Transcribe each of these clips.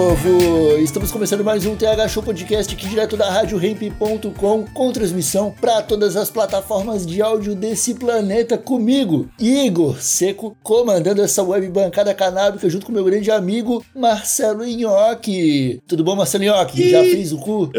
Povo! Estamos começando mais um TH Show Podcast aqui direto da RadioRamp.com com transmissão para todas as plataformas de áudio desse planeta comigo, Igor Seco, comandando essa web bancada canábica junto com meu grande amigo Marcelo Nhoque. Tudo bom, Marcelo Nhoque? Já fez o cu?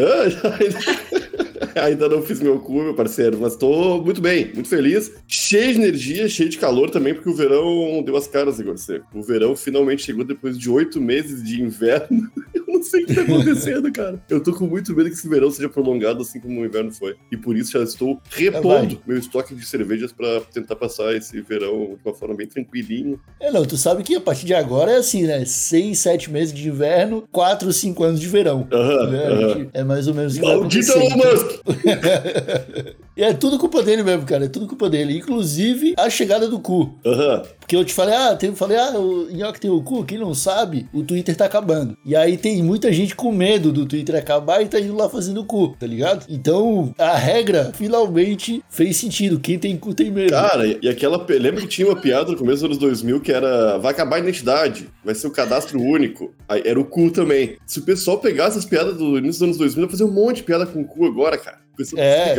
Ainda não fiz meu cu, meu parceiro, mas tô muito bem, muito feliz. Cheio de energia, cheio de calor também, porque o verão deu as caras, Igor. O verão finalmente chegou depois de oito meses de inverno. Eu não sei o que tá acontecendo, cara. Eu tô com muito medo que esse verão seja prolongado assim como o inverno foi. E por isso já estou repondo meu estoque de cervejas pra tentar passar esse verão de uma forma bem tranquilinha. É, não, tu sabe que a partir de agora é assim, né? Seis, sete meses de inverno, quatro, cinco anos de verão. Aham, né? aham. É mais ou menos o que vai acontecer. Elon Musk! E é tudo culpa dele mesmo, cara. É tudo culpa dele. Inclusive a chegada do cu. Aham. Porque eu te falei, ah, tem, falei, ah, o Nhoque tem o cu, quem não sabe, o Twitter tá acabando. E aí tem muita gente com medo do Twitter acabar e tá indo lá fazendo o cu, tá ligado? Então a regra finalmente fez sentido. Quem tem cu tem medo. Cara, e aquela. Lembra que tinha uma piada no começo dos anos 2000 que era. Vai acabar a identidade, vai ser o cadastro único. Aí era o cu também. Se o pessoal pegasse as piadas do início dos anos 2000, ia fazer um monte de piada com o cu agora, cara. O pessoal É.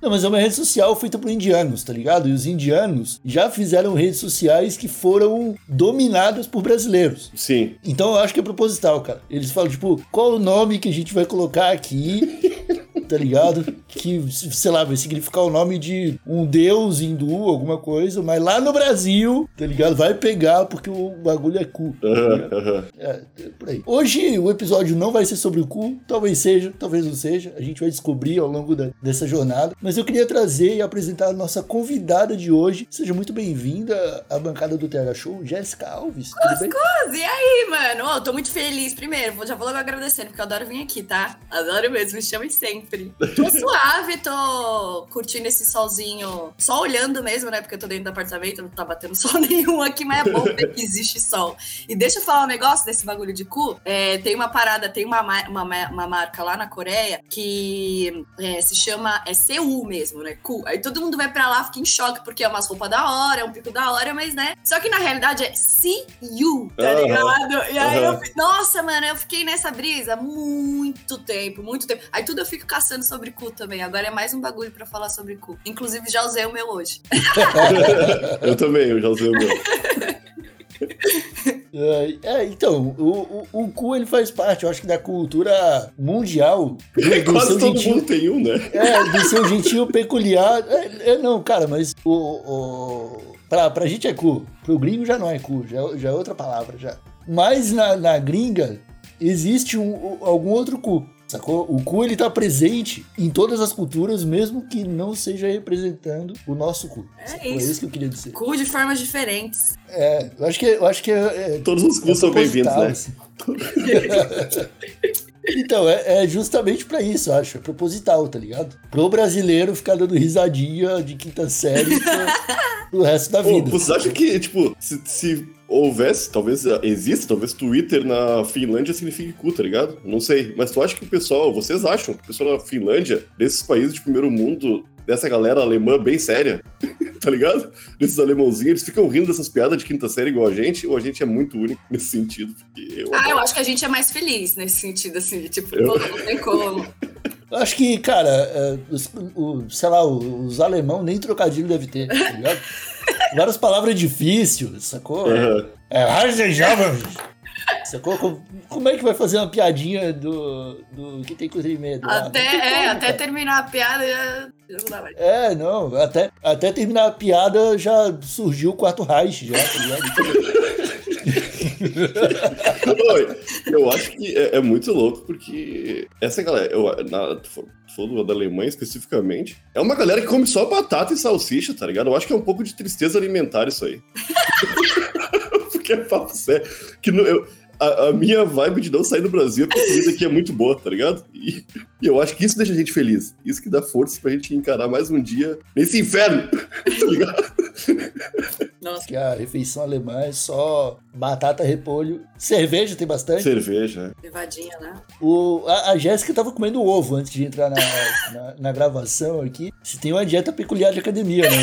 Não, mas é uma rede social feita por indianos, tá ligado? E os indianos já fizeram redes sociais que foram dominadas por brasileiros. Sim. Então eu acho que é proposital, cara. Eles falam, tipo, qual o nome que a gente vai colocar aqui, tá ligado? Que, sei lá, vai significar o nome de um deus hindu, alguma coisa, mas lá no Brasil, tá ligado? Vai pegar porque o bagulho é cu. tá. É, é por aí. Hoje o episódio não vai ser sobre o cu, talvez seja, talvez não seja. A gente vai descobrir ao longo da- dessa jornada. Mas eu queria trazer e apresentar a nossa convidada de hoje. Seja muito bem-vinda à bancada do TH Show, Jéssica Alves. Bem? E aí, mano? Ó, tô muito feliz. Primeiro, já vou logo agradecendo, porque eu adoro vir aqui, tá? Adoro mesmo, me chamem sempre. Tô suave, tô curtindo esse solzinho. Só olhando mesmo, né? Porque eu tô dentro do apartamento, não tá batendo sol nenhum aqui, mas é bom ver que existe sol. E deixa eu falar um negócio desse bagulho de cu. É, tem uma parada, tem uma, ma- uma, ma- uma marca lá na Coreia que é, se chama. É CU mesmo, né? Cu. Aí todo mundo vai pra lá, fica em choque, porque é umas roupas da hora, é um pico da hora, mas né? Só que na realidade é CU, tá Aham. ligado? E aí eu Aham. fi- Nossa, mano, eu fiquei nessa brisa muito tempo, muito tempo. Aí tudo eu fico caçando sobre cu também. Agora é mais um bagulho pra falar sobre cu. Inclusive, já usei o meu hoje. eu também, eu já usei o meu. É, é, então, o, o, o cu ele faz parte, eu acho que da cultura mundial. Do, do Quase todo gentil, mundo tem um, né? é, do seu gentil peculiar. É, é, não, cara, mas o, o, pra, pra gente é cu. Pro gringo já não é cu, já, já é outra palavra já. Mas na, na gringa existe um, algum outro cu. Sacou? O cu ele tá presente em todas as culturas, mesmo que não seja representando o nosso cu. É Sacou? isso. É isso que eu queria dizer. Cu de formas diferentes. É, eu acho que, eu acho que é, é, Todos os cus são bem-vindos, né? assim. Então, é, é justamente pra isso, eu acho. É proposital, tá ligado? Pro brasileiro ficar dando risadinha de quinta série pro, pro resto da Pô, vida. vocês acham que, tipo, se, se houvesse, talvez eh, exista, talvez Twitter na Finlândia signifique cu, tá ligado? Não sei. Mas tu acha que o pessoal, vocês acham que o pessoal na Finlândia, desses países de primeiro mundo, dessa galera alemã bem séria, tá ligado? Desses alemãozinhos, eles ficam rindo dessas piadas de quinta série igual a gente, ou a gente é muito único nesse sentido? Porque eu Ah, eu acho que a gente é mais feliz nesse sentido, assim. de, Tipo, Eu- não tem como. Eu acho que, cara, é, os, o- sei lá, os alemão nem trocadilho deve ter, tá ligado? Várias palavras difíceis, sacou? Aham. É. Sacou? Como, como é que vai fazer uma piadinha do, do que tem coisa de medo? lá? Até, tem é, como, até cara. terminar a piada já, já não dá mais. É, não, até, até terminar a piada já surgiu o quarto Reich, já, tá ligado? Eu acho que é, é muito louco, porque essa galera, eu, na, tu da Alemanha especificamente, é uma galera que come só batata e salsicha, tá ligado? Eu acho que é um pouco de tristeza alimentar isso aí. porque é papo sério. Que eu- a, a minha vibe de não sair do Brasil é comida aqui é muito boa, tá ligado? E, e eu acho que isso deixa a gente feliz. Isso que dá força pra gente encarar mais um dia nesse inferno, tá ligado? Nossa, Que a refeição alemã é só batata, repolho, cerveja tem bastante. Cerveja. levadinha, né? O, a, a Jéssica tava comendo ovo antes de entrar na, na, na gravação aqui. Se tem uma dieta peculiar de academia, né?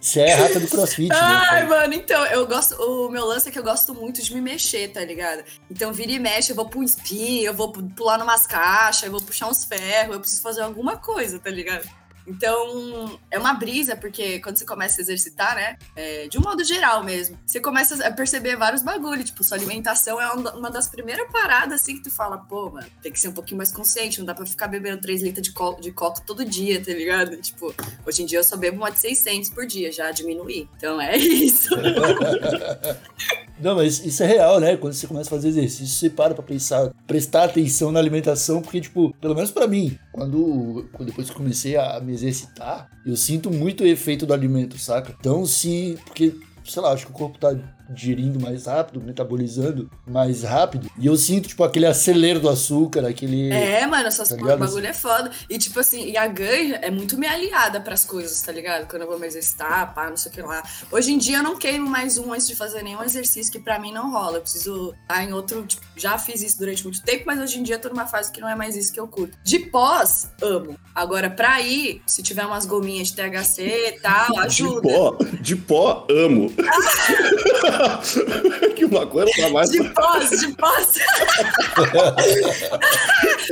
Isso é, é rata do crossfit, Ai, né? mano, então, eu gosto. O meu lance é que eu gosto muito de me mexer, tá ligado? Então, vira e mexe, eu vou pro spin, eu vou pular numas caixas, eu vou puxar uns ferros, eu preciso fazer alguma coisa, tá ligado? Então, é uma brisa, porque quando você começa a exercitar, né? é, de um modo geral mesmo, você começa a perceber vários bagulhos. Tipo, sua alimentação é uma das primeiras paradas, assim, que tu fala, pô, mano, tem que ser um pouquinho mais consciente, não dá pra ficar bebendo 3 litros de coco, de coco todo dia, tá ligado? Tipo, hoje em dia eu só bebo uma de 600 por dia, já diminuí. Então, é isso. Não, mas isso é real, né? Quando você começa a fazer exercício, você para pra pensar, prestar atenção na alimentação, porque, tipo, pelo menos pra mim, quando, depois que comecei a me exercitar, eu sinto muito o efeito do alimento, saca? Então, se. Porque, sei lá, acho que o corpo tá digerindo mais rápido, metabolizando mais rápido, e eu sinto, tipo, aquele acelero do açúcar, aquele. É, mano, essas Tá ligado? bagulho é foda. E tipo assim, e a ganja é muito minha aliada pras coisas, tá ligado? Quando eu vou me exercitar, pá, não sei o que lá. Hoje em dia eu não queimo mais um antes de fazer nenhum exercício que pra mim não rola. Eu preciso estar em outro. Tipo, já fiz isso durante muito tempo, mas hoje em dia eu tô numa fase que não é mais isso que eu curto. De pós, amo. Agora, pra ir, se tiver umas gominhas de THC e tal, De ajuda. pó, de pó, amo. que maconha não dá mais. De pós, de pós.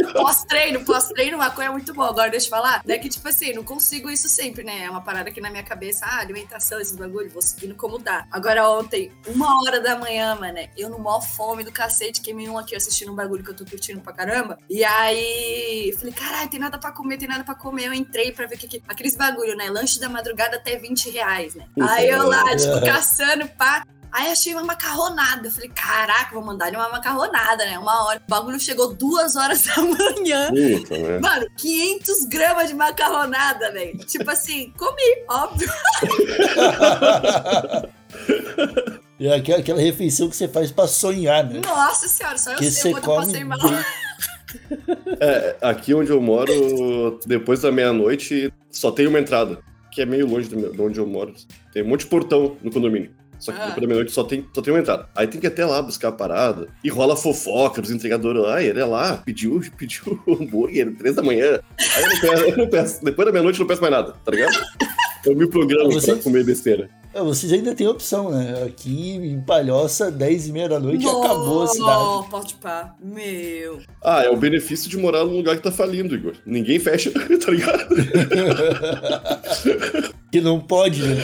pós-treino, pós-treino, maconha é muito bom. Agora, deixa eu falar, é que, tipo assim, não consigo isso sempre, né? É uma parada que na minha cabeça, ah, alimentação, esses bagulho, vou seguindo como dá. Agora, ontem, uma hora da manhã, mano, eu no maior fome do cacete, queimei um aqui assistindo um bagulho que eu tô curtindo pra caramba. E aí, falei, caralho, tem nada pra comer, tem nada pra comer. Eu entrei pra ver o que que... Aqueles bagulho, né? Lanche da madrugada até 20 reais, né? Aí eu lá, tipo, caçando, pá. Aí achei uma macarronada. Eu falei, caraca, vou mandar ele uma macarronada, né? Uma hora. O bagulho chegou duas horas da manhã. Puta, né? Mano, 500 gramas de macarronada, velho. Tipo assim, comi, óbvio. É aquela, aquela refeição que você faz pra sonhar, né? Nossa senhora, só eu Que sei você quando eu passei mal. É, aqui onde eu moro, depois da meia-noite, só tem uma entrada, que é meio longe do meu- de onde eu moro. Tem um monte de portão no condomínio. Só que Ah. depois da meia-noite só tem, só tem uma entrada. Aí tem que ir até lá buscar a parada. E rola fofoca dos entregadores lá. E ele é lá, pediu, pediu hambúrguer, três da manhã. Aí eu não peço, eu não peço. Depois da meia-noite eu não peço mais nada, tá ligado? Eu me programo Você- pra comer besteira. Ah, Vocês ainda têm opção, né? Aqui em Palhoça, 10 e meia da noite, acabou a cidade. Não, pode pá. Meu. Ah, é o benefício de morar num lugar que tá falindo, Igor. Ninguém fecha, tá ligado? Que não pode, né?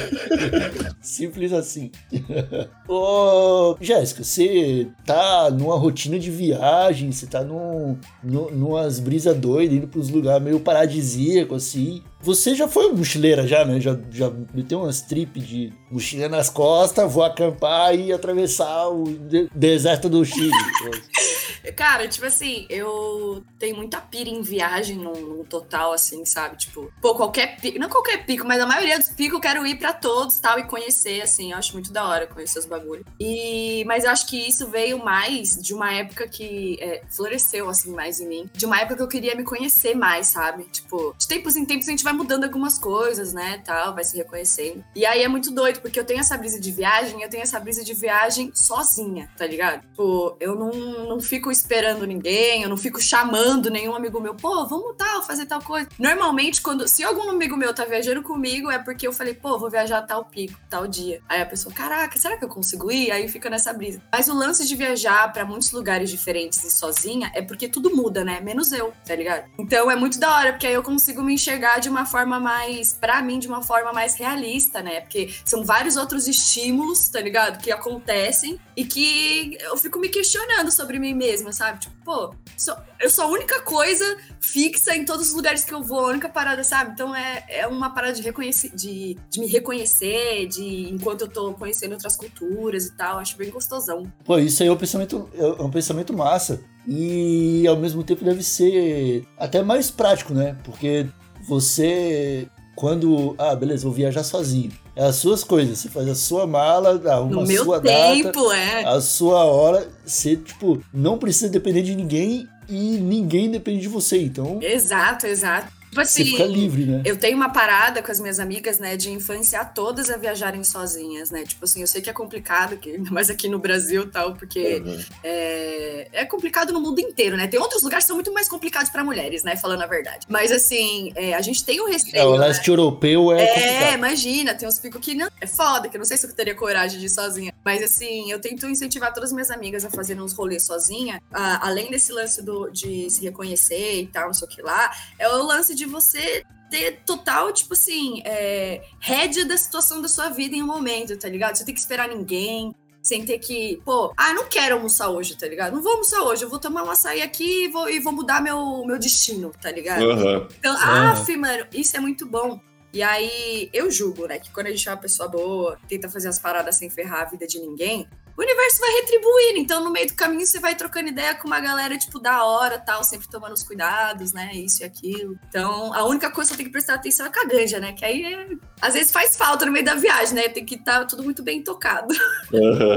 Simples assim. Ô, Jéssica, você tá numa rotina de viagem, você tá num, num, numas brisas doidas, indo pros lugares meio paradisíacos, assim. Você já foi mochileira já, né? Já, já meteu umas trip de mochila nas costas, vou acampar e atravessar o de- deserto do Chile. Cara, tipo assim, eu tenho muita pira em viagem no, no total, assim, sabe? Tipo, pô, qualquer pico, não qualquer pico, mas a maioria dos picos eu quero ir pra todos tal e conhecer, assim. Eu acho muito da hora conhecer os bagulhos. E, mas eu acho que isso veio mais de uma época que é, floresceu, assim, mais em mim. De uma época que eu queria me conhecer mais, sabe? Tipo, de tempos em tempos a gente vai mudando algumas coisas, né? Tal, vai se reconhecendo. E aí é muito doido, porque eu tenho essa brisa de viagem, eu tenho essa brisa de viagem sozinha, tá ligado? Tipo, eu não, não fico esperando ninguém, eu não fico chamando nenhum amigo meu, pô, vamos tal, fazer tal coisa. Normalmente, quando se algum amigo meu tá viajando comigo, é porque eu falei, pô, vou viajar tal pico, tal dia. Aí a pessoa, caraca, será que eu consigo ir? Aí fica nessa brisa. Mas o lance de viajar pra muitos lugares diferentes e sozinha é porque tudo muda, né? Menos eu, tá ligado? Então é muito da hora, porque aí eu consigo me enxergar de uma forma mais, pra mim, de uma forma mais realista, né? Porque são vários outros estímulos, tá ligado? Que acontecem e que eu fico me questionando sobre mim mesma. Mesma, sabe? Tipo, pô, sou, eu sou a única coisa fixa em todos os lugares que eu vou, a única parada, sabe? Então é, é uma parada de, reconhecer, de, de me reconhecer, de enquanto eu tô conhecendo outras culturas e tal, acho bem gostosão. Pô, isso aí é um pensamento, é um pensamento massa. E ao mesmo tempo deve ser até mais prático, né? Porque você, quando. Ah, beleza, vou viajar sozinho. É as suas coisas, você faz a sua mala, arruma No a meu sua tempo, data, é. a sua hora. Você, tipo, não precisa depender de ninguém e ninguém depende de você. Então, Exato, exato. Tipo você assim, fica livre, né? Eu tenho uma parada com as minhas amigas, né, de influenciar todas a viajarem sozinhas, né? Tipo assim, eu sei que é complicado, que, ainda mais aqui no Brasil e tal, porque Uhum. é, é complicado no mundo inteiro, né? Tem outros lugares que são muito mais complicados pra mulheres, né? Falando a verdade. Mas assim, é, a gente tem um É, receio. o né? leste europeu é, É, complicado. imagina, tem uns picos que não. É foda, que eu não sei se eu teria coragem de ir sozinha. Mas assim, eu tento incentivar todas as minhas amigas a fazerem uns rolês sozinha. ah, além desse lance do, de se reconhecer e tal, não sei o que lá, é o lance de você ter total, tipo assim, é, rédea da situação da sua vida em um momento, tá ligado? Você tem que esperar ninguém. Sem ter que, pô, ah, não quero almoçar hoje, tá ligado? Não vou almoçar hoje, eu vou tomar um açaí aqui e vou, e vou mudar meu, meu destino, tá ligado? Aham. Então, Ah. af, mano, isso é muito bom. E aí, eu julgo, né, que quando a gente é uma pessoa boa, tenta fazer as paradas sem ferrar a vida de ninguém, o universo vai retribuindo. Então, no meio do caminho, você vai trocando ideia com uma galera, tipo, da hora, tal, sempre tomando os cuidados, né, isso e aquilo. Então, a única coisa que eu tenho que prestar atenção é com a ganja, né, que aí, é- às vezes, faz falta no meio da viagem, né, tem que estar tudo muito bem tocado.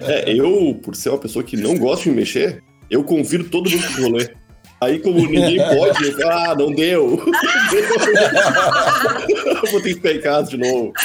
É, eu, por ser uma pessoa que não gosta de me mexer, eu convido todo mundo pro rolê. Aí, como ninguém pode, eu falo, ah, não deu. Eu Vou ter que ficar em casa de novo.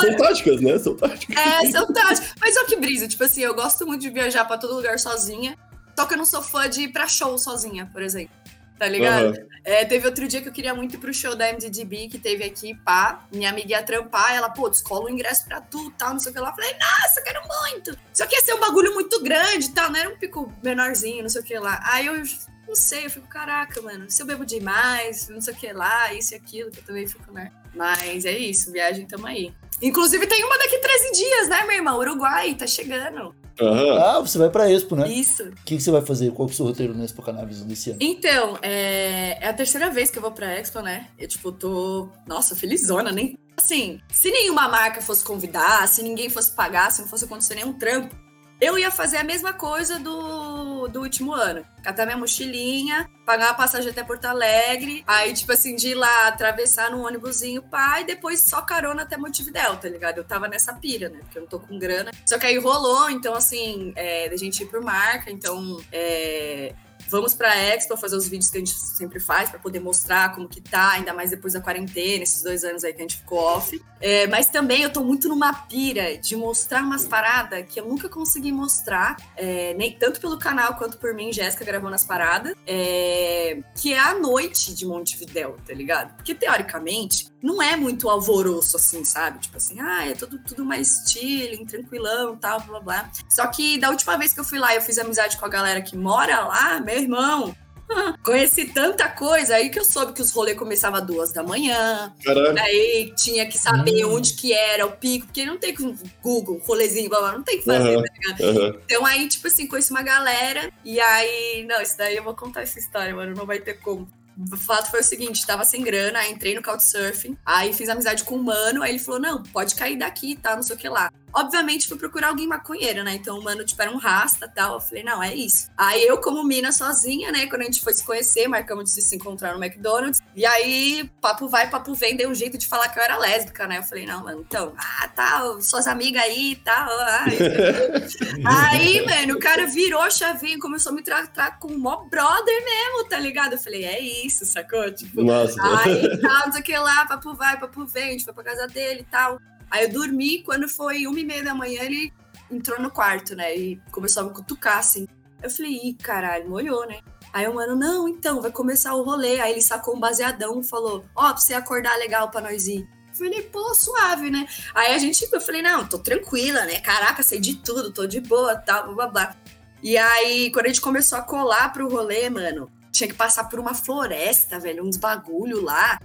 São táticas, né? São táticas. É, são táticas. Mas olha que brisa, tipo assim, eu gosto muito de viajar pra todo lugar sozinha, só que eu não sou fã de ir pra show sozinha, por exemplo. Tá ligado? Aham. É, teve outro dia que eu queria muito ir pro show da MDDB, que teve aqui, pá. Minha amiga ia trampar, ela, pô, descola o ingresso pra tu, tal, não sei o que lá. Eu Falei, nossa, eu quero muito. Só que ia ser um bagulho muito grande e tal, não era um pico menorzinho, não sei o que lá. Aí eu não sei, eu fico, caraca, mano, se eu bebo demais, não sei o que lá, isso e aquilo, que eu também fico, né? Mas é isso, viagem, tamo aí. Inclusive tem uma daqui 13 dias, né, meu irmão? Uruguai, tá chegando. Aham. Ah, você vai pra Expo, né? Isso. O que, que você vai fazer? Qual que é o seu roteiro na Expo Cannabis desse ano? Então, é, é a terceira vez que eu vou pra Expo, né? Eu, tipo, tô, nossa, felizona, nem... Assim, se nenhuma marca fosse convidar, se ninguém fosse pagar, se não fosse acontecer nenhum trampo, eu ia fazer a mesma coisa do, do último ano. Catar minha mochilinha, pagar uma passagem até Porto Alegre, aí, tipo assim, de ir lá, atravessar num ônibusinho, e depois só carona até Montevidéu, tá ligado? Eu tava nessa pira, né? Porque eu não tô com grana. Só que aí rolou, então, assim, é, da gente ir por marca, então, é, Vamos pra Expo fazer os vídeos que a gente sempre faz para poder mostrar como que tá, ainda mais depois da quarentena, esses dois anos aí que a gente ficou off. É, mas também eu tô muito numa pira de mostrar umas paradas que eu nunca consegui mostrar, é, nem tanto pelo canal quanto por mim, Jéssica gravando as paradas, é, que é a noite de Montevidéu, tá ligado? Porque teoricamente não é muito alvoroço assim, sabe? Tipo assim, ah, é tudo, tudo mais chilling, tranquilão, tal, blá blá. Só que da última vez que eu fui lá, eu fiz amizade com a galera que mora lá, meu irmão. Conheci tanta coisa aí que eu soube que os rolês começavam às duas da manhã. Caralho. Aí tinha que saber Hum. onde que era o pico, porque não tem com Google, rolezinho, não tem que fazer, tá ligado? Aham. Então aí, tipo assim, conheci uma galera, e aí, não, isso daí eu vou contar essa história, mano, não vai ter como. O fato foi o seguinte, tava sem grana, aí entrei no Couchsurfing, aí fiz amizade com um mano, aí ele falou, não, pode cair daqui, tá, não sei o que lá. Obviamente fui procurar alguém maconheiro, né, então o mano, tipo, era um rasta e tal, eu falei, não, é isso. Aí eu, como mina sozinha, né, quando a gente foi se conhecer, marcamos de se encontrar no McDonald's, e aí, papo vai, papo vem, deu um jeito de falar que eu era lésbica, né, eu falei, não, mano, então, ah, tá, suas amigas aí e tal, ah, isso aqui. Aí, mano, o cara virou a chavinha e começou a me tratar como mó brother mesmo, tá ligado? Eu falei, é isso, sacou? Tipo, Nossa. aí tal, não sei o que lá, papo vai, papo vem, a gente foi pra casa dele e tal. Aí eu dormi, quando foi uma e meia da manhã, ele entrou no quarto, né? E começou a me cutucar, assim. Eu falei, ih, caralho, molhou, né? Aí o mano, não, então, vai começar o rolê. Aí ele sacou um baseadão e falou, ó, pra você acordar legal pra nós ir. Eu falei, pô, suave, né? Aí a gente, eu falei, não, tô tranquila, né? Caraca, sei de tudo, tô de boa, tal, blá, blá, blá. E aí, quando a gente começou a colar pro rolê, mano, tinha que passar por uma floresta, velho, uns bagulho lá.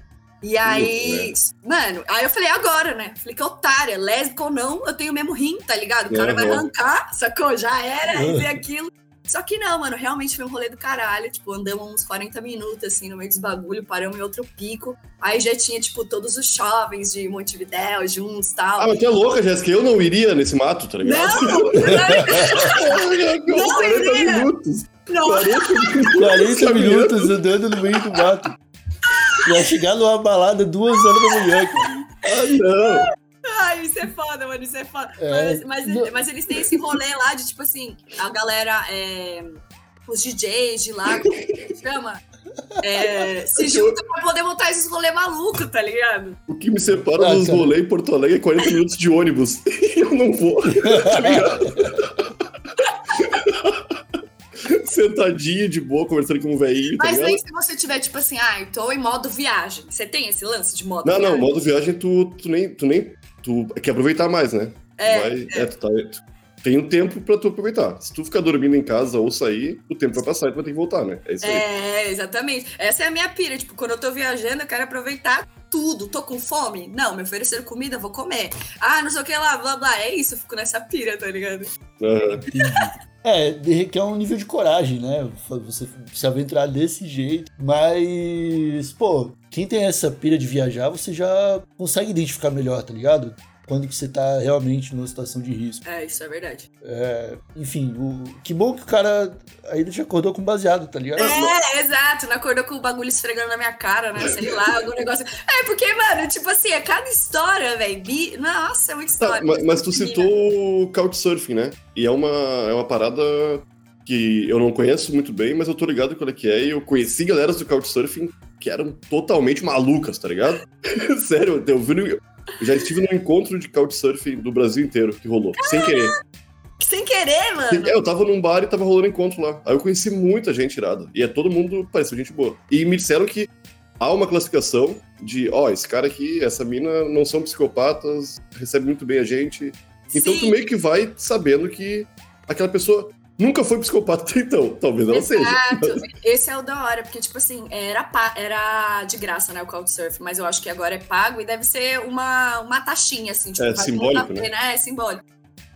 E aí, mano, aí eu falei, agora, né? Falei, que otária, lésbica ou não, eu tenho o mesmo rim, tá ligado? O cara vai Uhum. arrancar, sacou? Já era, Uhum. e aquilo. Só que não, mano, realmente foi um rolê do caralho. Tipo, andamos uns 40 minutos, assim, no meio dos bagulho, paramos em outro pico. Aí já tinha, tipo, todos os jovens de Montevidéu juntos e tal. Ah, mas tu é louca, Jéssica. Eu não iria nesse mato, tá ligado? Não! Não, 40 iria. minutos. não, 40 minutos. 40 caminhando. minutos andando no meio do mato. Ia chegar numa balada duas horas da manhã. cara. Ah, não. Ai, isso é foda, mano, isso é foda. É, mas, mas, mas eles têm esse rolê lá de, tipo assim, a galera, é, os DJs de lá, como que chama? É, se juntam pra poder montar esses rolê maluco, tá ligado? O que me separa Ah, dos cara. rolês em Porto Alegre é 40 minutos de ônibus. Eu não vou, tá ligado? Sentadinho de boa, conversando com um velhinho, tá Mas ligado? aí se você tiver, tipo assim, ah, eu tô em modo viagem. Você tem esse lance de modo Não, não, viagem? modo viagem tu, tu nem. Tu nem. Tu quer aproveitar mais, né? É, Vai, é. tu tá. tu tem um tempo pra tu aproveitar. Se tu ficar dormindo em casa ou sair, o tempo vai passar e tu vai ter que voltar, né? É isso aí. É, exatamente. Essa é a minha pira. Tipo, quando eu tô viajando, eu quero aproveitar tudo. Tô com fome? Não, me ofereceram comida, vou comer. Ah, não sei o que lá, blá blá. É isso, eu fico nessa pira, tá ligado? Aham. É, requer um nível de coragem, né? Você se aventurar desse jeito. Mas, pô, quem tem essa pira de viajar, você já consegue identificar melhor, tá ligado? Quando que você tá realmente numa situação de risco. É, isso é verdade. É, enfim, o, que bom que o cara ainda te acordou com baseado, tá ligado? É, exato. Não acordou com o bagulho esfregando na minha cara, né? Sei lá, algum negócio. É, porque, mano, tipo assim, é cada história, velho. Bi... Nossa, é muita Tá, história. mas, mas tu Menina. citou o Couchsurfing, né? E é uma, é uma parada que eu não conheço muito bem, mas eu tô ligado qual é que é. E eu conheci galeras do Couchsurfing que eram totalmente malucas, tá ligado? Sério, eu, vi no- eu já estive num encontro de Couchsurfing do Brasil inteiro que rolou, sem querer. Sem querer, mano. É, eu tava num bar e tava rolando encontro lá. Aí eu conheci muita gente irada. E é todo mundo pareceu gente boa. E me disseram que há uma classificação de, ó, esse cara aqui, essa mina não são psicopatas, recebe muito bem a gente. Então Sim. tu meio que vai sabendo que aquela pessoa nunca foi psicopata até então. Talvez seja. Exato. Esse é o da hora, porque, tipo assim, era, era de graça, né, o Couchsurf, mas eu acho que agora é pago e deve ser uma, uma taxinha, assim, tipo, É, simbólico, né? É, simbólico.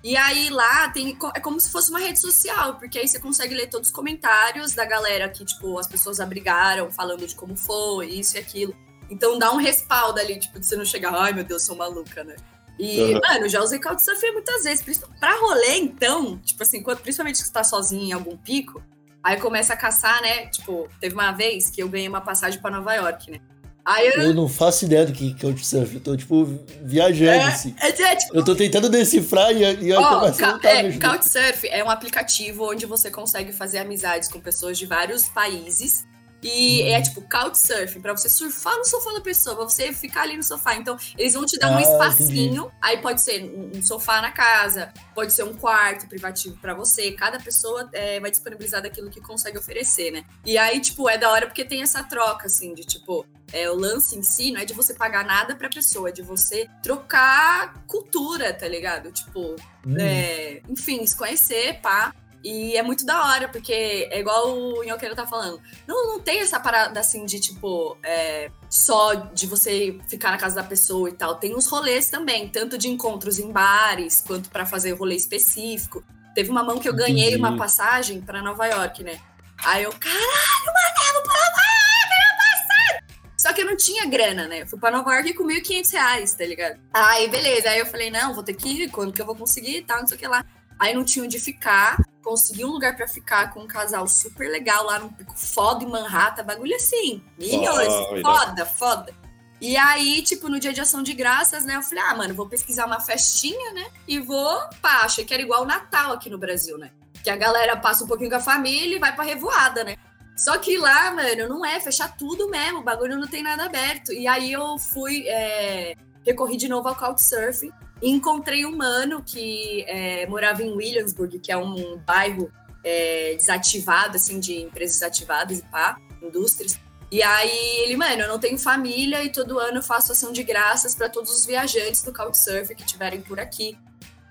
E aí lá tem, é como se fosse uma rede social, porque aí você consegue ler todos os comentários da galera que, tipo, as pessoas abrigaram, falando de como foi, isso e aquilo. Então dá um respaldo ali, tipo, de você não chegar, ai meu Deus, sou maluca, né? E, Uhum. mano, já usei Couchsurfing muitas vezes. Pra rolê, então, tipo assim, quando, principalmente se você tá sozinho em algum pico, aí começa a caçar, né? Tipo, teve uma vez que eu ganhei uma passagem pra Nova York, né? Aí eu. Eu não faço ideia do que é o surf. Eu tô, tipo, viajando, assim. É, é, tipo, Eu tô tentando decifrar e, e a informação Ca- não tá é, ajudando. Couchsurf é um aplicativo onde você consegue fazer amizades com pessoas de vários países. E é tipo Couchsurfing, pra você surfar no sofá da pessoa, pra você ficar ali no sofá. Então, eles vão te dar um Ah, espacinho. Aí pode ser um, um sofá na casa, pode ser um quarto privativo pra você. Cada pessoa é, vai disponibilizar daquilo que consegue oferecer, né? E aí, tipo, é da hora porque tem essa troca, assim, de tipo, é, o lance em si não é de você pagar nada pra pessoa, é de você trocar cultura, tá ligado? Tipo, Hum. é, enfim, se conhecer, pá. E é muito da hora, porque é igual o Inhoqueiro tá falando. Não, não tem essa parada assim de, tipo, é, só de você ficar na casa da pessoa e tal. Tem uns rolês também, tanto de encontros em bares, quanto pra fazer rolê específico. Teve uma mão que eu ganhei Entendi. uma passagem pra Nova York, né? Aí eu, caralho, mano, eu vou pra Nova York, passagem! Só que eu não tinha grana, né? Eu fui pra Nova York com 1.500 reais, tá ligado? Aí, beleza. Aí eu falei, não, vou ter que ir, quando que eu vou conseguir e tal, não sei o que lá. Aí não tinha onde ficar, consegui um lugar pra ficar com um casal super legal lá num pico foda em Manhattan, bagulho assim, milhões, Ah, foda, foda. E aí, tipo, no dia de ação de graças, né, eu falei, ah, mano, vou pesquisar uma festinha, né, e vou, pá, achei que era igual o Natal aqui no Brasil, né, que a galera passa um pouquinho com a família e vai pra revoada, né. Só que lá, mano, não é fechar tudo mesmo, o bagulho não tem nada aberto. E aí eu fui, é, recorri de novo ao Couchsurfing encontrei um mano que é, morava em Williamsburg, que é um bairro é, desativado, assim, de empresas desativadas e pá, indústrias. E aí ele, mano, eu não tenho família e todo ano eu faço ação de graças para todos os viajantes do Couchsurfing que estiverem por aqui.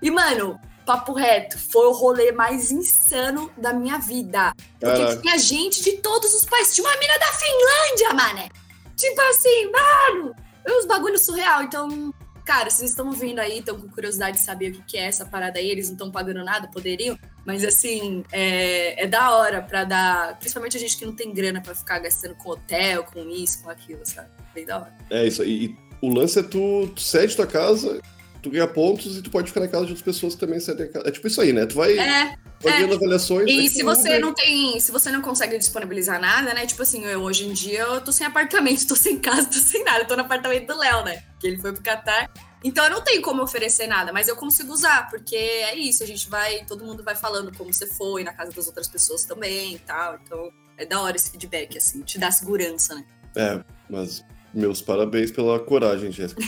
E, mano, papo reto, foi o rolê mais insano da minha vida. Porque tinha gente de todos os países. Tinha uma mina da Finlândia, mané. Tipo assim, mano, é uns bagulho surreal. Então, cara, vocês estão vindo aí, estão com curiosidade de saber o que, é essa parada aí, eles não estão pagando nada, poderiam. Mas assim, é, é da hora pra dar. Principalmente a gente que não tem grana pra ficar gastando com hotel, com isso, com aquilo, sabe? Bem da hora. É isso aí. E o lance é tu, tu cede tua casa, tu ganha pontos e tu pode ficar na casa de outras pessoas que também cedem a casa. É tipo isso aí, né? Tu vai, É, vai é. avaliações. E se você mês. não tem, se você não consegue disponibilizar nada, né? Tipo assim, eu hoje em dia eu tô sem apartamento, tô sem casa, tô sem nada, eu tô no apartamento do Léo, né? Que ele foi pro Catar. Então eu não tenho como oferecer nada, mas eu consigo usar, porque é isso, a gente vai, todo mundo vai falando como você foi na casa das outras pessoas também e tal. Então é da hora esse feedback, assim, te dá segurança, né? É, mas meus parabéns pela coragem, Jéssica.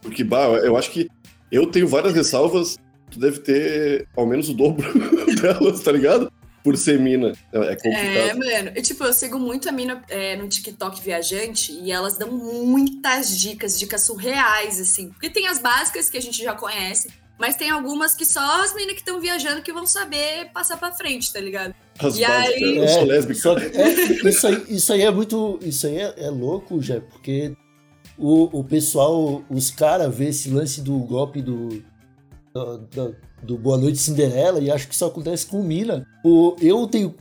Porque, bah, eu acho que eu tenho várias ressalvas, tu deve ter ao menos o dobro delas, tá ligado? Por ser mina. É é É, complicado. mano. Eu, tipo, eu sigo muito a mina é, no TikTok viajante e elas dão muitas dicas, dicas surreais, assim. Porque tem as básicas que a gente já conhece, mas tem algumas que só as meninas que estão viajando que vão saber passar pra frente, tá ligado? As E básicas, aí- eu sou lésbica. Só é, isso, aí, isso aí é muito. Isso aí é, é louco, já, porque o, o pessoal, os caras vê esse lance do golpe do. Do, do- Boa Noite Cinderela e acho que isso acontece com mina. O, eu tenho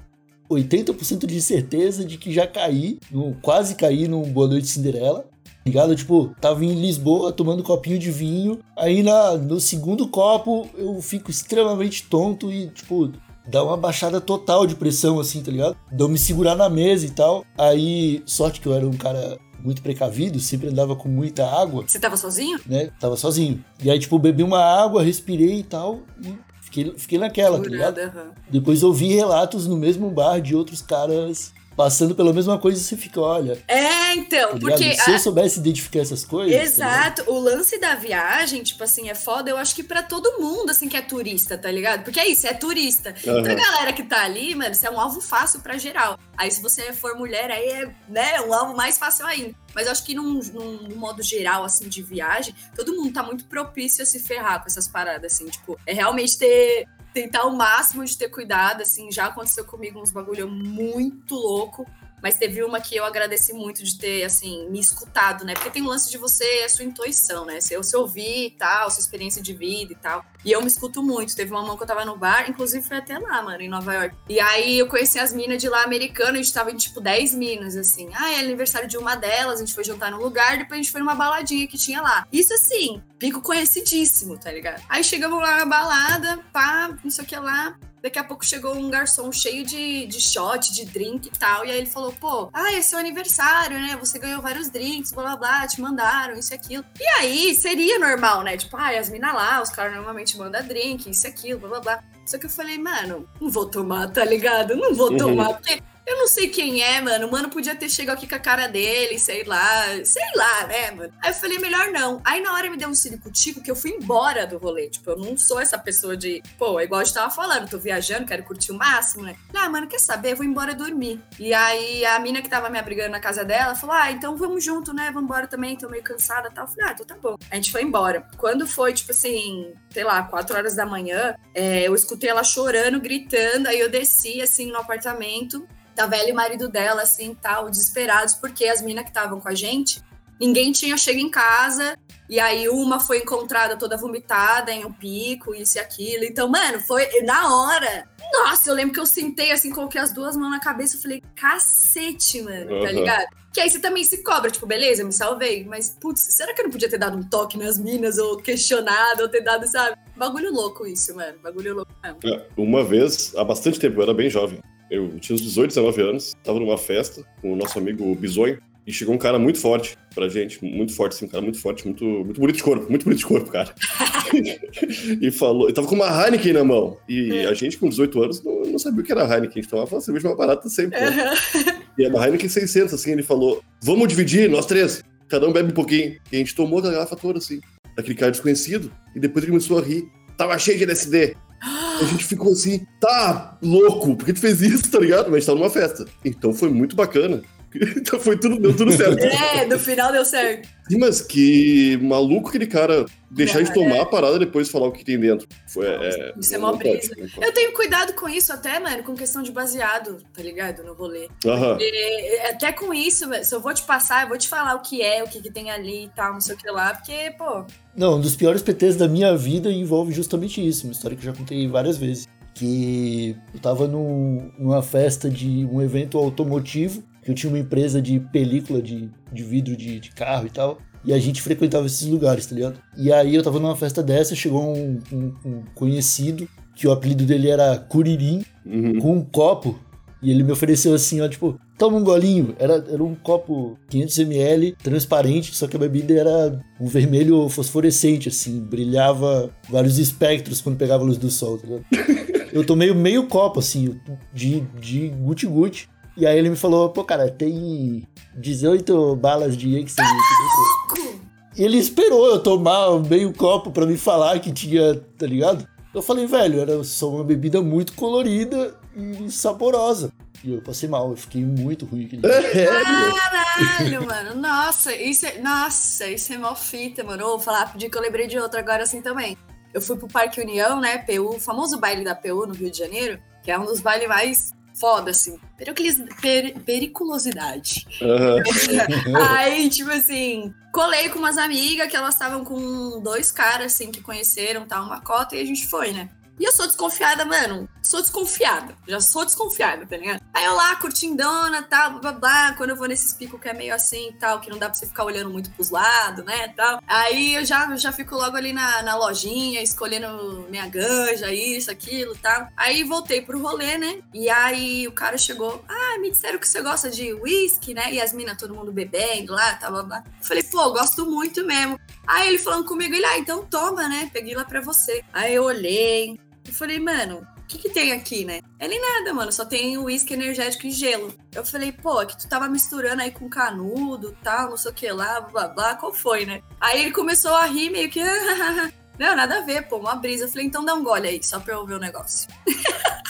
80% de certeza de que já caí, no- quase caí num Boa Noite Cinderela. Ligado? Tipo, tava em Lisboa tomando um copinho de vinho. Aí na, no segundo copo eu fico extremamente tonto e, tipo, dá uma baixada total de pressão, assim, tá ligado? Dá me segurar na mesa e tal. Aí, sorte que eu era um cara muito precavido, sempre andava com muita água, Você tava sozinho? né? Tava sozinho. E aí, tipo, bebi uma água, respirei e tal, e fiquei, fiquei naquela, tá ligado? Aham. Depois ouvi relatos no mesmo bar de outros caras passando pela mesma coisa você fica, olha, É, então, tá porque. Se a- eu soubesse identificar essas coisas. tá? Exato, o lance da viagem, tipo assim, é foda, eu acho que pra todo mundo, assim, que é turista, tá ligado? Porque é isso, é turista. Aham. Então a galera que tá ali, mano, você é um alvo fácil pra geral. Aí se você for mulher, aí é, né, um alvo mais fácil ainda. Mas eu acho que num, num, num modo geral, assim, de viagem, todo mundo tá muito propício a se ferrar com essas paradas, assim, tipo, é realmente ter. Tentar o máximo de ter cuidado, assim, já aconteceu comigo uns bagulho muito louco. Mas teve uma que eu agradeci muito de ter, assim, me escutado, né? Porque tem o lance de você, a sua intuição, né? Se eu se ouvir e tal, sua experiência de vida e tal. E eu me escuto muito. Teve uma mão que eu tava no bar, inclusive foi até lá, mano, em Nova York. E aí eu conheci as minas de lá americanas, a gente tava em tipo 10 minas, assim. Ah, é aniversário de uma delas, a gente foi jantar num lugar, depois a gente foi numa baladinha que tinha lá. Isso assim, pico conhecidíssimo, tá ligado? Aí chegamos lá na balada, pá, não sei o que lá. Daqui a pouco chegou um garçom cheio de, de shot, de drink e tal. E aí ele falou: pô, ah, é seu aniversário, né? Você ganhou vários drinks, blá blá blá, te mandaram, isso e aquilo. E aí seria normal, né? Tipo, ah, as minas lá, os caras normalmente mandam drink, isso e aquilo, blá blá blá. Só que eu falei, mano, não vou tomar, tá ligado? Não vou Uhum. tomar, porque eu não sei quem é, mano. O mano podia ter chegado aqui com a cara dele, sei lá, sei lá, né, mano? Aí eu falei, melhor não. Aí na hora me deu um ciricutico que eu fui embora do rolê. Tipo, eu não sou essa pessoa de, pô, é igual a gente tava falando, tô viajando, quero curtir o máximo, né? Ah, mano, quer saber? Eu vou embora dormir. E aí a mina que tava me abrigando na casa dela falou: Ah, então vamos junto, né? Vamos embora também, tô meio cansada e tal. Eu falei, ah, então tá bom. A gente foi embora. Quando foi, tipo assim, sei lá, quatro horas da manhã, é, eu escutei ela chorando, gritando, aí eu desci assim no apartamento. Tava ela e o marido dela, assim, tal, desesperados, porque as minas que estavam com a gente, ninguém tinha chego em casa. E aí uma foi encontrada toda vomitada em um pico, isso e aquilo. Então, mano, foi na hora. Nossa, eu lembro que eu sentei assim, coloquei as duas mãos na cabeça e falei, cacete, mano, tá Uhum. ligado? Que aí você também se cobra, tipo, beleza, eu me salvei. Mas, putz, será que eu não podia ter dado um toque nas minas, ou questionado, ou ter dado, sabe? Bagulho louco isso, mano. Bagulho louco mesmo. É, Uma vez, há bastante tempo, eu era bem jovem. Eu tinha uns 18, 19 anos, tava numa festa com o nosso amigo Bisonho, e chegou um cara muito forte pra gente, muito forte, assim, um cara muito forte, muito, muito bonito de corpo, muito bonito de corpo, cara. e falou, ele tava com uma Heineken na mão, e É. a gente com 18 anos não, não sabia o que era Heineken, a gente tomava uma cerveja mais barata sempre, né? Uhum. E era uma Heineken 600, assim, ele falou, vamos dividir, nós três, cada um bebe um pouquinho. E a gente tomou aquela garrafa toda, assim, daquele cara desconhecido, e depois ele começou a rir. Tava cheio de LSD. A gente ficou assim, tá louco, por que tu fez isso, tá ligado? Mas tava numa festa. Então foi muito bacana. então foi tudo, deu tudo certo. É, no final deu certo. Sim, Mas que maluco aquele cara deixar de Ah, tomar a parada e depois falar o que tem dentro. Foi, é, Isso é não mó brisa. pode. Eu tenho cuidado com isso até, mano, com questão de baseado, tá ligado? No rolê. Aham. E, até com isso, se eu vou te passar, eu vou te falar o que é, o que, que tem ali e tal, não sei o que lá, porque, pô, Não, um dos piores PTs da minha vida envolve justamente isso, uma história que eu já contei várias vezes. Que eu tava num- numa festa de um evento automotivo, que eu tinha uma empresa de película de, de vidro de, de carro e tal, e a gente frequentava esses lugares, tá ligado? E aí eu tava numa festa dessa, chegou um, um- um conhecido, que o apelido dele era Curirim, Uhum. com um copo e ele me ofereceu assim, ó, tipo, toma um golinho. Era, era um copo 500ml, transparente, só que a bebida era um vermelho fosforescente, assim, brilhava vários espectros quando pegava a luz do sol, tá ligado? Eu tomei meio copo, assim, de, de guti-guti. E aí ele me falou, pô, cara, tem 18 balas de ecstasy. E ele esperou eu tomar meio copo pra me falar que tinha, tá ligado? Eu falei, velho, era só uma bebida muito colorida e saborosa. E eu passei mal, eu fiquei muito ruim aquele dia. Caralho, mano. Nossa, isso é. Nossa, isso é mó fita, mano. Vou falar rapidinho que eu lembrei de outra agora assim também. Eu fui pro Parque União, né? PU, o famoso baile da PU no Rio de Janeiro, que é um dos bailes mais foda, assim. Per- periculosidade. Aham. Aí, tipo assim, colei com umas amigas que elas estavam com dois caras, assim, que conheceram, tal, uma cota, e a gente foi, né? E eu sou desconfiada, mano. Sou desconfiada. Já sou desconfiada, tá ligado? Aí eu lá, curtindona, tal, blá, blá, blá. Quando eu vou nesses picos que é meio assim, tal, que não dá pra você ficar olhando muito pros lados, né, tal. Aí eu já, já fico logo ali na, na lojinha, escolhendo minha ganja, isso, aquilo, tal. Aí voltei pro rolê, né? E aí o cara chegou, ah, me disseram que você gosta de whisky, né? E as minas, todo mundo bebendo lá, tal, blá, blá. Eu falei, pô, gosto muito mesmo. Aí ele falando comigo, ele, ah, então toma, né? Peguei lá pra você. Aí eu olhei e falei, mano, o que que tem aqui, né? Ele, nada, mano, só tem uísque energético e gelo. Eu falei, pô, é que tu tava misturando aí com canudo, tal, não sei o que lá, blá, blá, qual foi, né? Aí ele começou a rir meio que, não, nada a ver, pô, uma brisa. Eu falei, então dá um gole aí, só pra eu ver o negócio.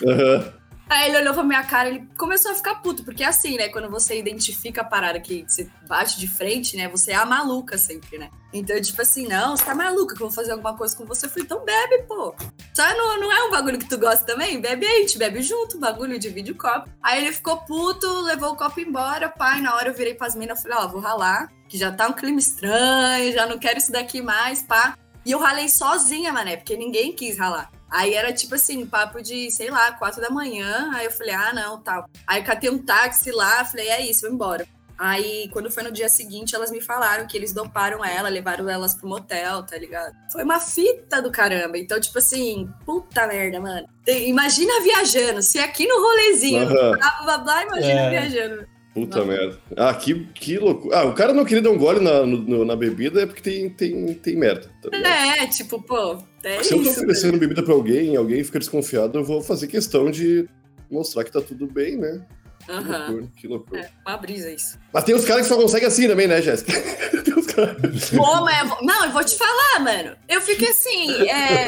Aham. Aí ele olhou pra minha cara, ele começou a ficar puto, porque é assim, né? Quando você identifica a parada que você bate de frente, né? Você é a maluca sempre, né? Então, tipo assim, não, você tá maluca que eu vou fazer alguma coisa com você. Eu falei, então bebe, pô. Só não, não é um bagulho que tu gosta também? Bebe aí, gente bebe junto, bagulho, divide o copo. Aí ele ficou puto, levou o copo embora, pai. Na hora eu virei pras minas, eu falei, ó, vou ralar, que já tá um clima estranho, já não quero isso daqui mais, pá. E eu ralei sozinha, mané, porque ninguém quis ralar. Aí era tipo assim, papo de, sei lá, quatro da manhã. Aí eu falei, ah, não, tal. Aí catei um táxi lá, falei, é isso, vou embora. Aí, quando foi no dia seguinte, elas me falaram que eles doparam ela, levaram elas pro motel, tá ligado? Foi uma fita do caramba. Então, tipo assim, puta merda, mano. Imagina viajando. Se aqui no rolezinho, Aham. blá, blá, blá, imagina É. viajando. Puta Não. merda. Ah, que, que loucura. Ah, o cara não queria dar um gole na, no- na bebida é porque tem, tem, tem merda. Tá? É, tipo, pô, é Se eu tô isso. oferecendo bebida pra alguém e alguém fica desconfiado, eu vou fazer questão de mostrar que tá tudo bem, né? Que Aham. loucura, que loucura. É, uma brisa isso. Mas tem os caras que só conseguem assim também, né, Jéssica? tem os caras. Pô, mas eu vou... Não, eu vou te falar, mano. Eu fico assim, é...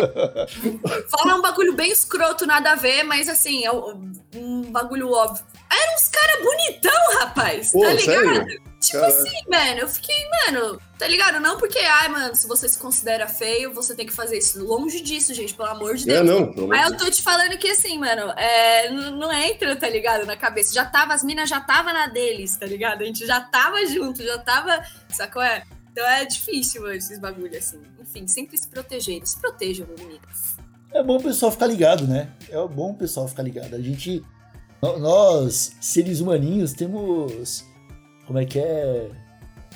Falar um bagulho bem escroto, nada a ver, mas assim, é um bagulho óbvio. Eram uns caras bonitão, rapaz, Pô, tá ligado? sério? Tipo assim, mano, eu fiquei, mano, tá ligado? Não porque, ai, mano, se você se considera feio, você tem que fazer isso. Longe disso, gente, pelo amor de Deus. É, não. pelo amor Mas eu tô te falando que assim, mano, é, não entra, tá ligado, na cabeça. Já tava, as minas já tava na deles, tá ligado? A gente já tava junto, já tava. Sacou? É? Então é difícil, mano, esses bagulhos, assim. Enfim, sempre se proteger. Se protejam, meninas. É bom o pessoal ficar ligado, né? É bom o pessoal ficar ligado. A gente. nó- Nós, seres humaninhos, temos. Como é que é?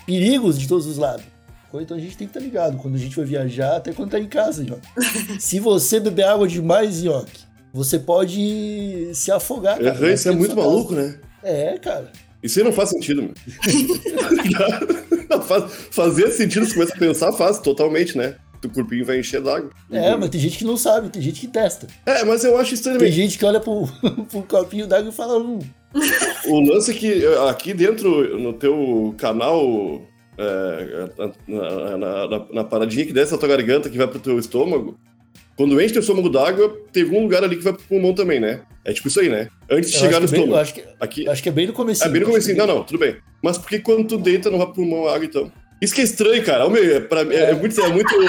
Perigos de todos os lados. Então a gente tem que estar ligado quando a gente vai viajar, até quando tá em casa, Nhoque. Se você beber água demais, Nhoque, você pode se afogar. cara. Aham, isso é muito maluco, né? casa. É, cara. Isso aí não faz sentido, mano. Não, faz, fazer sentido, se começa a pensar, faz totalmente, né? Teu corpinho vai encher d'água. É, mas tem gente que não sabe, tem gente que testa. É, mas eu acho estranho Tem gente que olha pro, pro copinho d'água e fala, hum, O lance é que eh, aqui dentro, no teu canal, é, na, na- na- na paradinha que desce a tua garganta, que vai pro teu estômago, Quando enche teu estômago d'água, teve um lugar ali que vai pro pulmão também, né? É tipo isso aí, né? Antes de Eu chegar no é bem- estômago. eu acho que, Aqui. acho que é bem no começo. É bem no comecinho. Não, não, tudo bem. Mas por que quando tu deita não vai pro pulmão a água, então? Isso que é estranho, cara. Meu, é, pra, é, é muito... É muito...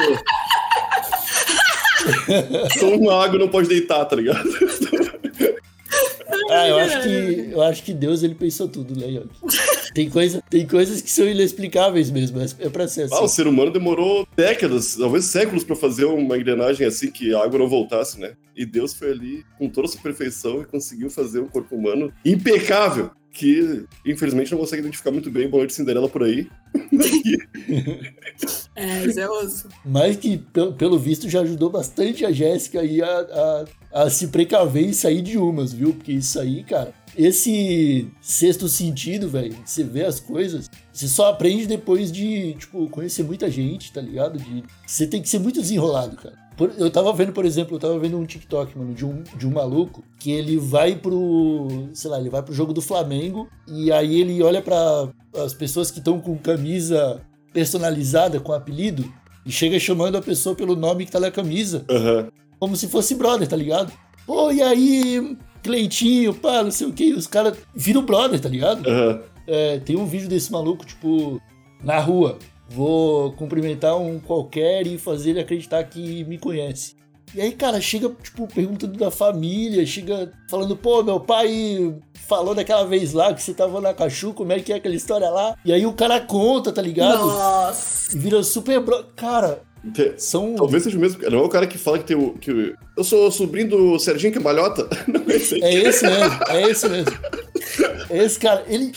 Só uma água não pode deitar, tá ligado? Ah, eu acho que eu acho que Deus ele pensou tudo, né, Yogi? Tem, coisa, tem coisas que são inexplicáveis mesmo, é é pra ser assim. Ah, o ser humano demorou décadas, talvez séculos, pra fazer uma engrenagem assim que a água não voltasse, né? E Deus foi ali com toda a sua perfeição e conseguiu fazer um corpo humano impecável. Que infelizmente não consegue identificar muito bem Boa Noite Cinderela por aí. É, isso é osso. Mas que, pelo, pelo visto, já ajudou bastante a Jéssica aí a, a, a se precaver e sair de umas, viu? Porque isso aí, cara, esse sexto sentido, velho, você vê as coisas, você só aprende depois de, tipo, conhecer muita gente, tá ligado? De, você tem que ser muito desenrolado, cara. Por- eu tava vendo, por exemplo, eu tava vendo um TikTok, mano, de um, de um maluco que ele vai pro, sei lá, ele vai pro jogo do Flamengo e aí ele olha pra as pessoas que estão com camisa personalizada com apelido e chega chamando a pessoa pelo nome que tá na camisa, Aham. como se fosse brother, tá ligado? Pô, e aí, Cleitinho, pá, não sei o que, os caras viram brother, tá ligado? Aham. É, tem um vídeo desse maluco, tipo, na rua. Vou cumprimentar um qualquer e fazer ele acreditar que me conhece. E aí, cara, chega, tipo, perguntando da família, chega falando, pô, meu pai falou daquela vez lá que você tava na Cachu, como é que é aquela história lá? E aí o cara conta, tá ligado? Nossa. E vira super bro... Cara, são... Talvez seja o mesmo. Não é o cara que fala que tem o. Que eu sou sobrinho do Serginho Camalhota. Não é esse. É esse mesmo, é esse mesmo. É esse cara, ele.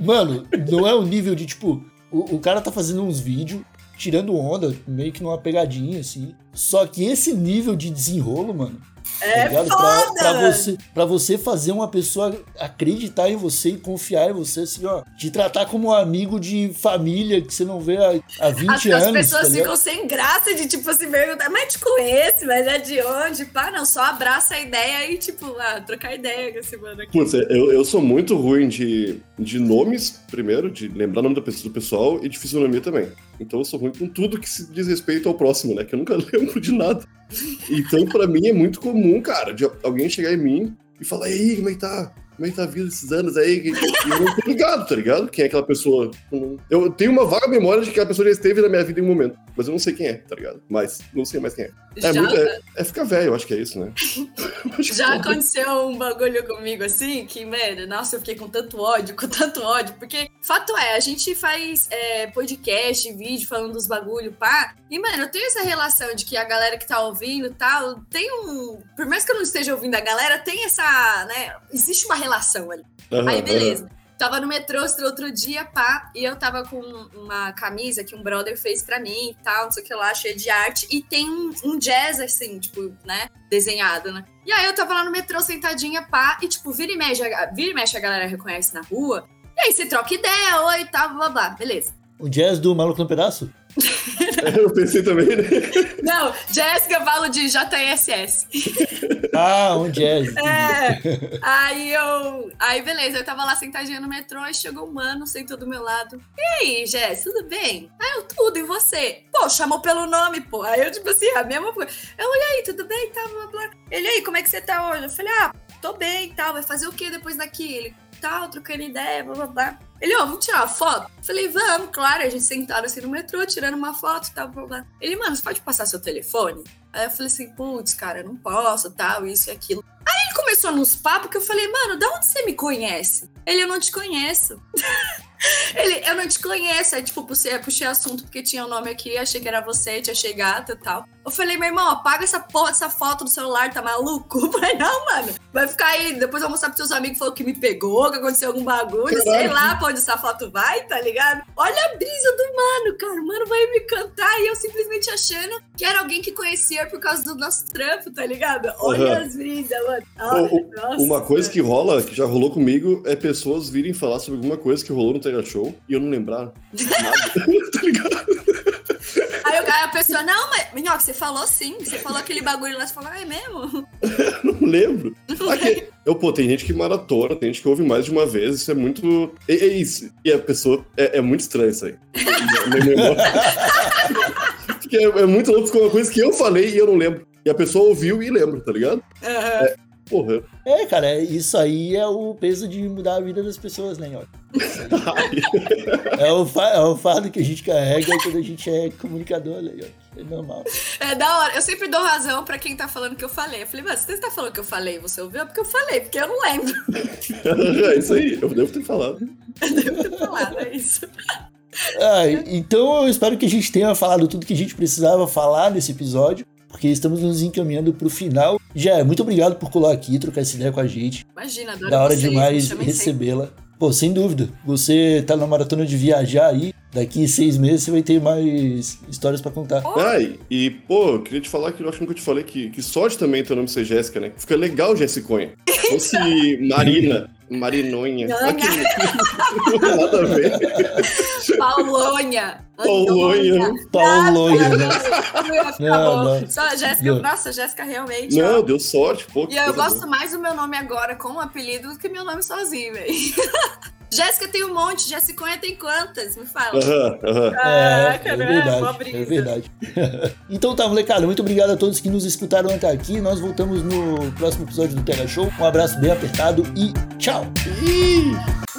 Mano, não é o nível de tipo. O, o cara tá fazendo uns vídeos, tirando onda, meio que numa pegadinha, assim. Só que esse nível de desenrolo, mano. É Pra, foda! pra você, pra você fazer uma pessoa acreditar em você e confiar em você, assim, ó. Te tratar como um amigo de família que você não vê há, há 20 As, anos. as pessoas tá ficam sem graça de, tipo, se perguntar, mas te conhece, mas é de onde? Pá, não, só abraça a ideia e, tipo, ah, trocar ideia com esse mano aqui. Putz, eu, eu sou muito ruim de, de nomes, primeiro, de lembrar o nome da pessoa, do pessoal e de fisionomia também. Então eu sou ruim com tudo que se diz respeito ao próximo, né? Que eu nunca lembro de nada. Então, pra mim, é muito comum, cara, de alguém chegar em mim e falar, e aí, como é que tá? Como é que tá a vida esses anos aí? E eu não tô ligado, tá ligado? Quem é aquela pessoa? Eu tenho uma vaga memória de que aquela pessoa já esteve na minha vida em um momento, mas eu não sei quem é, tá ligado? Mas não sei mais quem é. É, Já, muito, é, é ficar velho, eu acho que é isso, né? Já é. aconteceu um bagulho comigo assim, que, mano, nossa, eu fiquei com tanto ódio, com tanto ódio, porque fato é, a gente faz é, podcast, vídeo falando dos bagulho, pá, e, mano, eu tenho essa relação de que a galera que tá ouvindo e tal, tem um. Por mais que eu não esteja ouvindo a galera, tem essa, né? Existe uma relação ali. Aham, Aí, beleza. Tava no metrô outro dia, pá, e eu tava com uma camisa que um brother fez pra mim e tal, não sei o que lá, cheia de arte, e tem um, um jazz, assim, tipo, né, desenhado, né? E aí eu tava lá no metrô sentadinha, pá, e tipo, vira e mexe, a- vira e mexe a galera reconhece na rua, e aí você troca ideia, oi e tal, blá blá, blá, beleza. O jazz do Maluco no Pedaço? Eu pensei também, né? Não, jazz que eu falo de JSS. Ah, um jazz. É. Aí eu. Aí, beleza, eu tava lá sentadinha no metrô e chegou um mano, sentou do meu lado. E aí, Jess, tudo bem? Aí eu, tudo, e você? Pô, chamou pelo nome, pô. Aí eu, tipo assim, a mesma coisa. Eu, e aí, tudo bem? Tá, blá, blá. Ele aí, como é que você tá hoje? Eu falei, ah, tô bem e tal. Vai fazer o que depois daqui? Ele, tal, trocando ideia, blá blá blá. Ele, ó, vamos tirar uma foto? Falei, vamos, claro. A gente sentado assim no metrô, tirando uma foto tal, blá blá. Ele, mano, você pode passar seu telefone? Aí eu falei assim, putz, cara, não posso, tal, isso e aquilo. Aí ele começou nos papos que eu falei, mano, da onde você me conhece? Ele, eu não te conheço. Ele, eu não te conheço. Aí, tipo, puxei, puxei assunto porque tinha o nome aqui, achei que era você, te achei gata e tal. Eu falei, meu irmão, apaga essa porra dessa foto do celular, tá maluco? Eu falei, não, mano, vai ficar aí. Depois eu vou mostrar pros seus amigos que falou que me pegou, que aconteceu algum bagulho, sei lá pra onde essa foto vai, tá ligado? Olha a brisa do mano, cara. O mano vai me cantar e eu simplesmente achando que era alguém que conhecia por causa do nosso trampo, tá ligado? Olha Aham. as brisas, mano. O- o- Nossa, Uma coisa que rola, que já rolou comigo, é pessoas virem falar sobre alguma coisa que rolou no Tega Show e eu não lembrar nada. tá ligado? Aí a pessoa, não, mas, Minhoca, você falou sim. Você falou aquele bagulho lá, você falou, ah, é mesmo? Não lembro. Aqui, eu, pô, tem gente que maratona, tem gente que ouve mais de uma vez, isso é muito. É, é isso. E a pessoa. É, é muito estranho isso aí. Porque é, é muito louco com uma coisa que eu falei e eu não lembro. E a pessoa ouviu e lembra, tá ligado? Aham. Porra. É, cara, é- isso aí é o peso de mudar a vida das pessoas, né, Nhoque? É o, é o fardo que a gente carrega quando a gente é comunicador, né, Nhoque? É normal. É da hora. Eu sempre dou razão pra quem tá falando que eu falei. Eu falei, mas você tá falando que eu falei, você ouviu? É porque eu falei, porque eu não lembro. é isso aí, eu devo ter falado. Devo ter falado, é isso. Ah, então eu espero que a gente tenha falado tudo que a gente precisava falar nesse episódio, porque estamos nos encaminhando pro final. Já, muito obrigado por colar aqui, trocar essa ideia com a gente. Imagina, adoro Da hora vocês, demais recebê-la. Pô, sem dúvida. Você tá na maratona de viajar aí. Daqui seis meses você vai ter mais histórias pra contar. Ai, e, pô, eu queria te falar que eu acho que nunca te falei que, que sorte também teu nome ser Jéssica, né? Fica legal Jessiconha. Se fosse Marina, Marinonha. Nhanha. Nada a ver. Paulonha. Paulonha. Paulonha, né? Não ia ficar Não, bom. não. Só a Jéssica, nossa, Jéssica realmente. Não, ó. deu sorte, pô. E eu gosto boa. mais do meu nome agora como apelido do que meu nome sozinho, velho. Jéssica tem um monte, Jessiconha tem quantas? Me fala. Aham, aham. É, Caraca, é né? verdade, é verdade. então tá, molecada, muito obrigado a todos que nos escutaram até aqui. Nós voltamos no próximo episódio do Tega Show. Um abraço bem apertado e tchau! Um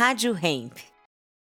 Rádio Hemp.